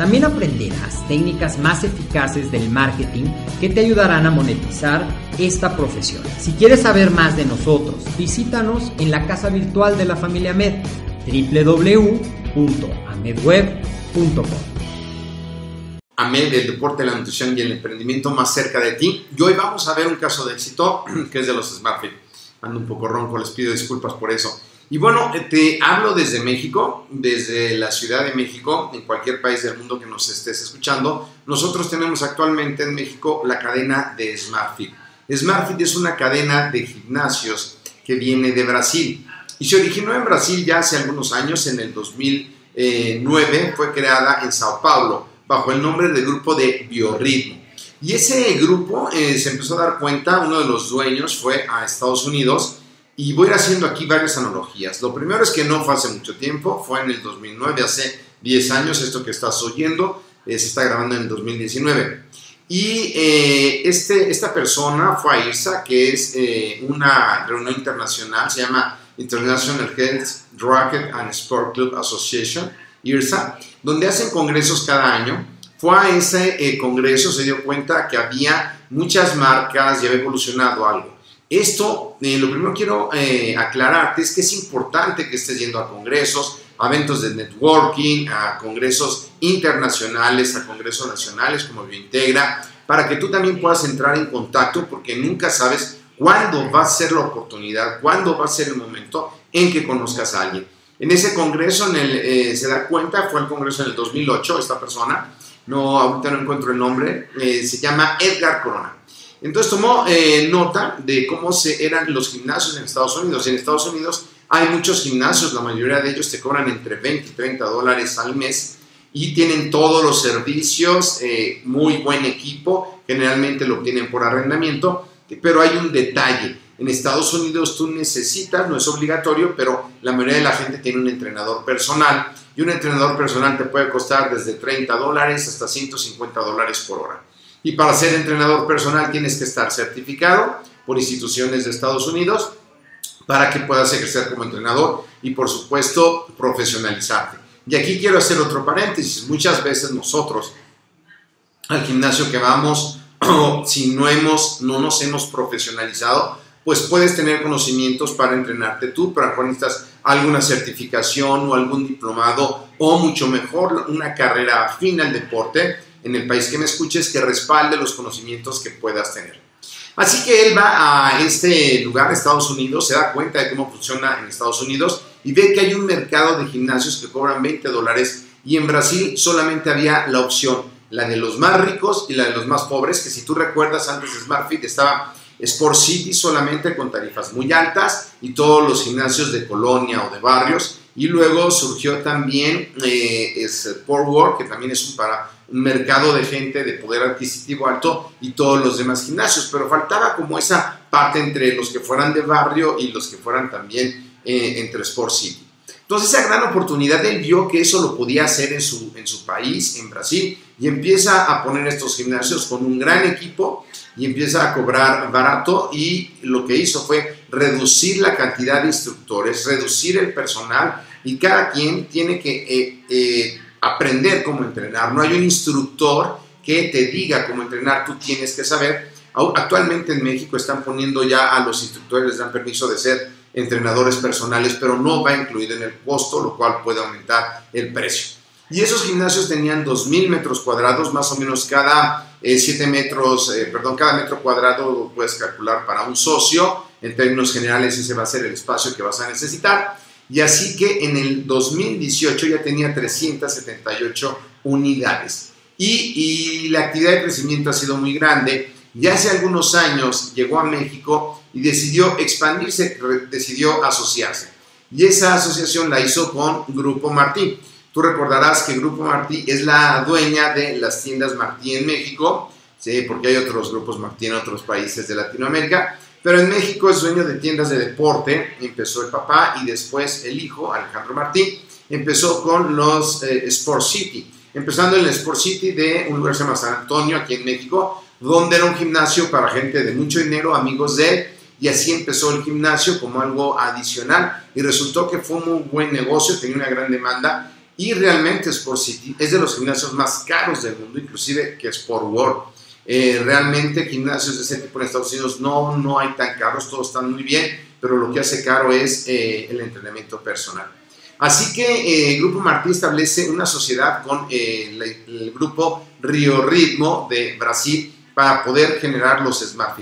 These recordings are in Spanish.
También aprenderás técnicas más eficaces del marketing que te ayudarán a monetizar esta profesión. Si quieres saber más de nosotros, visítanos en la casa virtual de la familia Med, www.amedweb.com. AMED, el deporte, la nutrición y el emprendimiento más cerca de ti. Y hoy vamos a ver un caso de éxito que es de los SmartFit. Ando un poco ronco, les pido disculpas por eso. Y bueno, te hablo desde México, desde la Ciudad de México, en cualquier país del mundo que nos estés escuchando. Nosotros tenemos actualmente en México la cadena de SmartFit. SmartFit es una cadena de gimnasios que viene de Brasil y se originó en Brasil ya hace algunos años, en el 2009, fue creada en Sao Paulo bajo el nombre del grupo de Biorritmo. Y ese grupo eh, se empezó a dar cuenta, uno de los dueños fue a Estados Unidos y voy a ir haciendo aquí varias analogías. Lo primero es que no fue hace mucho tiempo, fue en el 2009, hace 10 años, esto que estás oyendo eh, se está grabando en el 2019. Y eh, este, esta persona fue a IRSA, que es eh, una reunión internacional, se llama International Health, Racket and Sport Club Association, IRSA, donde hacen congresos cada año. Fue a ese eh, congreso, se dio cuenta que había muchas marcas y había evolucionado algo. Esto, eh, lo primero quiero eh, aclararte es que es importante que estés yendo a congresos, a eventos de networking, a congresos internacionales, a congresos nacionales como Biointegra, para que tú también puedas entrar en contacto porque nunca sabes cuándo va a ser la oportunidad, cuándo va a ser el momento en que conozcas a alguien. En ese congreso, eh, se da cuenta, fue el congreso en el 2008, esta persona, no, ahorita no encuentro el nombre, se llama Edgar Corona. Entonces tomó eh, nota de cómo se, eran los gimnasios en Estados Unidos. En Estados Unidos hay muchos gimnasios, la mayoría de ellos te cobran entre 20 y 30 dólares al mes y tienen todos los servicios, eh, muy buen equipo, generalmente lo obtienen por arrendamiento, pero hay un detalle. En Estados Unidos tú necesitas, no es obligatorio, pero la mayoría de la gente tiene un entrenador personal y un entrenador personal te puede costar desde 30 dólares hasta 150 dólares por hora. Y para ser entrenador personal tienes que estar certificado por instituciones de Estados Unidos para que puedas ejercer como entrenador y por supuesto profesionalizarte. Y aquí quiero hacer otro paréntesis. Muchas veces nosotros al gimnasio que vamos, si no, hemos, no nos hemos profesionalizado, pues puedes tener conocimientos para entrenarte tú, pero mejor necesitas alguna certificación o algún diplomado o mucho mejor una carrera afín al deporte en el país que me escuches que respalde los conocimientos que puedas tener. Así que él va a este lugar, Estados Unidos, se da cuenta de cómo funciona en Estados Unidos y ve que hay un mercado de gimnasios que cobran 20 dólares y en Brasil solamente había la opción, la de los más ricos y la de los más pobres, que si tú recuerdas antes de SmartFit estaba Sport City solamente con tarifas muy altas y todos los gimnasios de colonia o de barrios. Y luego surgió también eh, Sport World, que también es un, para un mercado de gente de poder adquisitivo alto y todos los demás gimnasios. Pero faltaba como esa parte entre los que fueran de barrio y los que fueran también eh, entre Sport City. Entonces esa gran oportunidad, él vio que eso lo podía hacer en su, en su país, en Brasil, y empieza a poner estos gimnasios con un gran equipo y empieza a cobrar barato y lo que hizo fue reducir la cantidad de instructores, reducir el personal y cada quien tiene que eh, eh, aprender cómo entrenar. No hay un instructor que te diga cómo entrenar, tú tienes que saber. Actualmente en México están poniendo ya a los instructores, les dan permiso de ser entrenadores personales, pero no va incluido en el costo, lo cual puede aumentar el precio. Y esos gimnasios tenían 2.000 metros cuadrados, más o menos cada 7 eh, metros, eh, perdón, cada metro cuadrado puedes calcular para un socio. En términos generales, ese va a ser el espacio que vas a necesitar. Y así que en el 2018 ya tenía 378 unidades. Y, y la actividad de crecimiento ha sido muy grande. Ya hace algunos años llegó a México y decidió expandirse, decidió asociarse. Y esa asociación la hizo con Grupo Martín. Tú recordarás que Grupo Martí es la dueña de las tiendas Martí en México, ¿sí? porque hay otros grupos Martí en otros países de Latinoamérica, pero en México es dueño de tiendas de deporte, empezó el papá y después el hijo, Alejandro Martí, empezó con los eh, Sport City, empezando en el Sport City de un lugar que se llama San Antonio, aquí en México, donde era un gimnasio para gente de mucho dinero, amigos de él, y así empezó el gimnasio como algo adicional y resultó que fue un muy buen negocio, tenía una gran demanda y realmente Sport City es de los gimnasios más caros del mundo, inclusive que Sport World. Eh, realmente gimnasios de ese tipo en Estados Unidos no, no hay tan caros, todos están muy bien, pero lo que hace caro es eh, el entrenamiento personal. Así que eh, el Grupo Martí establece una sociedad con el grupo Rio Ritmo de Brasil para poder generar los Smart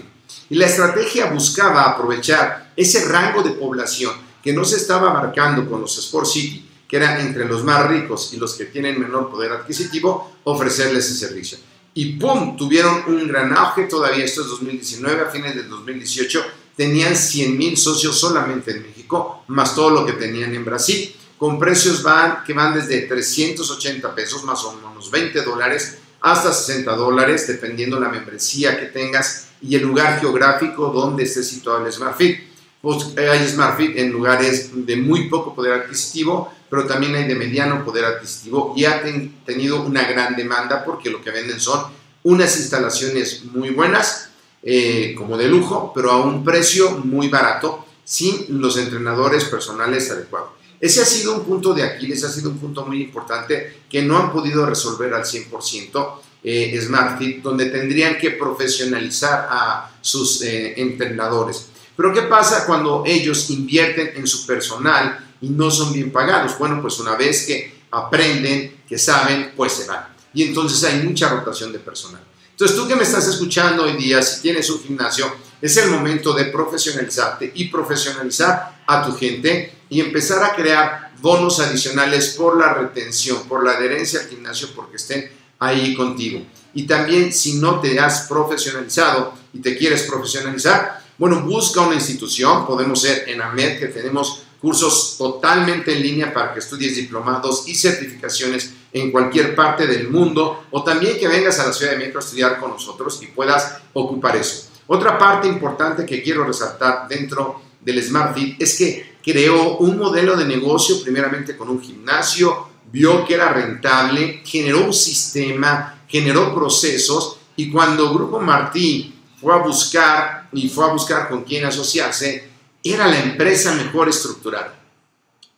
Y la estrategia buscaba aprovechar ese rango de población que no se estaba marcando con los Sport City que eran entre los más ricos y los que tienen menor poder adquisitivo, ofrecerles ese servicio. Y ¡pum! Tuvieron un gran auge, todavía esto es 2019, a fines del 2018, tenían 100 mil socios solamente en México, más todo lo que tenían en Brasil, con precios van, que van desde 380 pesos, más o menos 20 dólares, hasta 60 dólares, dependiendo la membresía que tengas y el lugar geográfico donde esté situado el SmartFit. Pues hay SmartFit en lugares de muy poco poder adquisitivo, pero también hay de mediano poder adquisitivo y ha tenido una gran demanda porque lo que venden son unas instalaciones muy buenas, eh, como de lujo, pero a un precio muy barato, sin los entrenadores personales adecuados. Ese ha sido un punto de Aquiles, ha sido un punto muy importante que no han podido resolver al 100% eh, SmartFit, donde tendrían que profesionalizar a sus eh, entrenadores. Pero ¿qué pasa cuando ellos invierten en su personal y no son bien pagados? Bueno, pues una vez que aprenden, que saben, pues se van. Y entonces hay mucha rotación de personal. Entonces tú que me estás escuchando hoy día, si tienes un gimnasio, es el momento de profesionalizarte y profesionalizar a tu gente y empezar a crear bonos adicionales por la retención, por la adherencia al gimnasio, porque estén ahí contigo. Y también si no te has profesionalizado y te quieres profesionalizar, bueno, busca una institución, podemos ser en AMED, que tenemos cursos totalmente en línea para que estudies diplomados y certificaciones en cualquier parte del mundo, o también que vengas a la Ciudad de México a estudiar con nosotros y puedas ocupar eso. Otra parte importante que quiero resaltar dentro del SmartFit es que creó un modelo de negocio primeramente con un gimnasio, vio que era rentable, generó un sistema, generó procesos y cuando Grupo Martí fue a buscar y fue a buscar con quién asociarse, era la empresa mejor estructurada.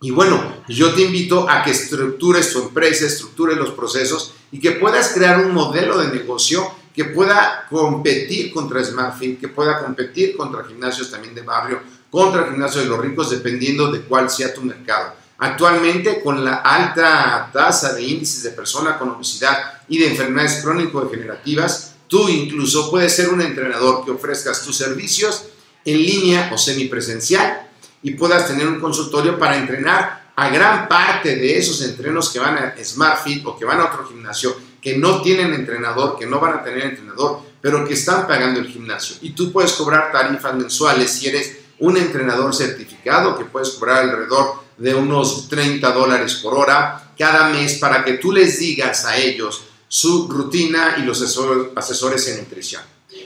Y bueno, yo te invito a que estructures tu empresa, estructures los procesos y que puedas crear un modelo de negocio que pueda competir contra SmartFit, que pueda competir contra gimnasios también de barrio, contra gimnasios de los ricos, dependiendo de cuál sea tu mercado. Actualmente, con la alta tasa de índices de personas con obesidad y de enfermedades crónico-degenerativas, Tú incluso puedes ser un entrenador que ofrezcas tus servicios en línea o semipresencial y puedas tener un consultorio para entrenar a gran parte de esos entrenos que van a SmartFit o que van a otro gimnasio, que no tienen entrenador, que no van a tener entrenador, pero que están pagando el gimnasio. Y tú puedes cobrar tarifas mensuales si eres un entrenador certificado, que puedes cobrar alrededor de unos 30 dólares por hora cada mes para que tú les digas a ellos su rutina y los asesores en nutrición.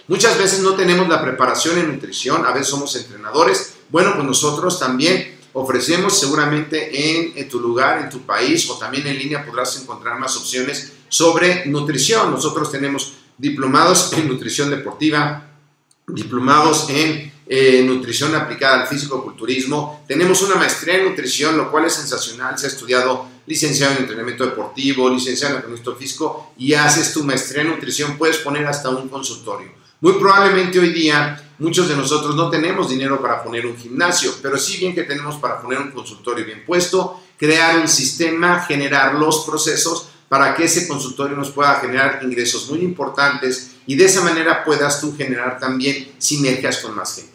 Muchas veces no tenemos la preparación en nutrición, a veces somos entrenadores. Bueno, pues nosotros también ofrecemos seguramente en, tu lugar, en tu país o también en línea podrás encontrar más opciones sobre nutrición. Nosotros tenemos diplomados en nutrición deportiva, diplomados en eh, nutrición aplicada al físico-culturismo. Tenemos una maestría en nutrición, lo cual es sensacional. Se ha estudiado licenciado en entrenamiento deportivo, licenciado en entrenamiento físico y haces tu maestría en nutrición, puedes poner hasta un consultorio. Muy probablemente hoy día muchos de nosotros no tenemos dinero para poner un gimnasio, pero sí bien que tenemos para poner un consultorio bien puesto, crear un sistema, generar los procesos para que ese consultorio nos pueda generar ingresos muy importantes y de esa manera puedas tú generar también sinergias con más gente.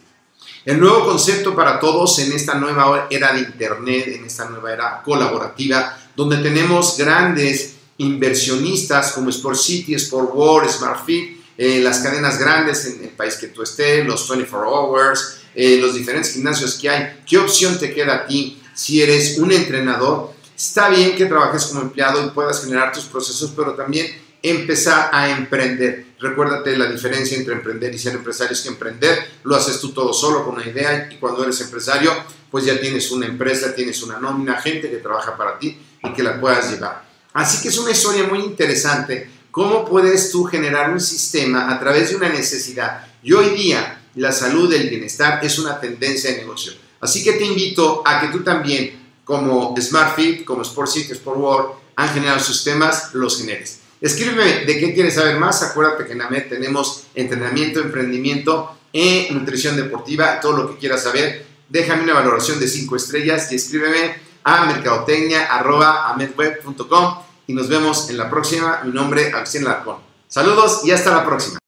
El nuevo concepto para todos en esta nueva era de Internet, en esta nueva era colaborativa, donde tenemos grandes inversionistas como Sport City, Sport World, SmartFit, eh, las cadenas grandes en el país que tú estés, los 24 Hours, eh, los diferentes gimnasios que hay. ¿Qué opción te queda a ti si eres un entrenador? Está bien que trabajes como empleado y puedas generar tus procesos, pero también empezar a emprender. Recuérdate la diferencia entre emprender y ser empresario es que emprender lo haces tú todo solo con una idea y cuando eres empresario pues ya tienes una empresa, tienes una nómina, gente que trabaja para ti y que la puedas llevar. Así que es una historia muy interesante cómo puedes tú generar un sistema a través de una necesidad. Y hoy día la salud, el bienestar es una tendencia de negocio. Así que te invito a que tú también como SmartFit, como Sport City, Sport World, han generado sus temas, los generes. Escríbeme de qué quieres saber más. Acuérdate que en AMED tenemos entrenamiento, emprendimiento e nutrición deportiva, todo lo que quieras saber. Déjame una valoración de 5 estrellas y escríbeme a mercadotecnia.amedweb.com y nos vemos en la próxima. Mi nombre es Agustín Larcón. Saludos y hasta la próxima.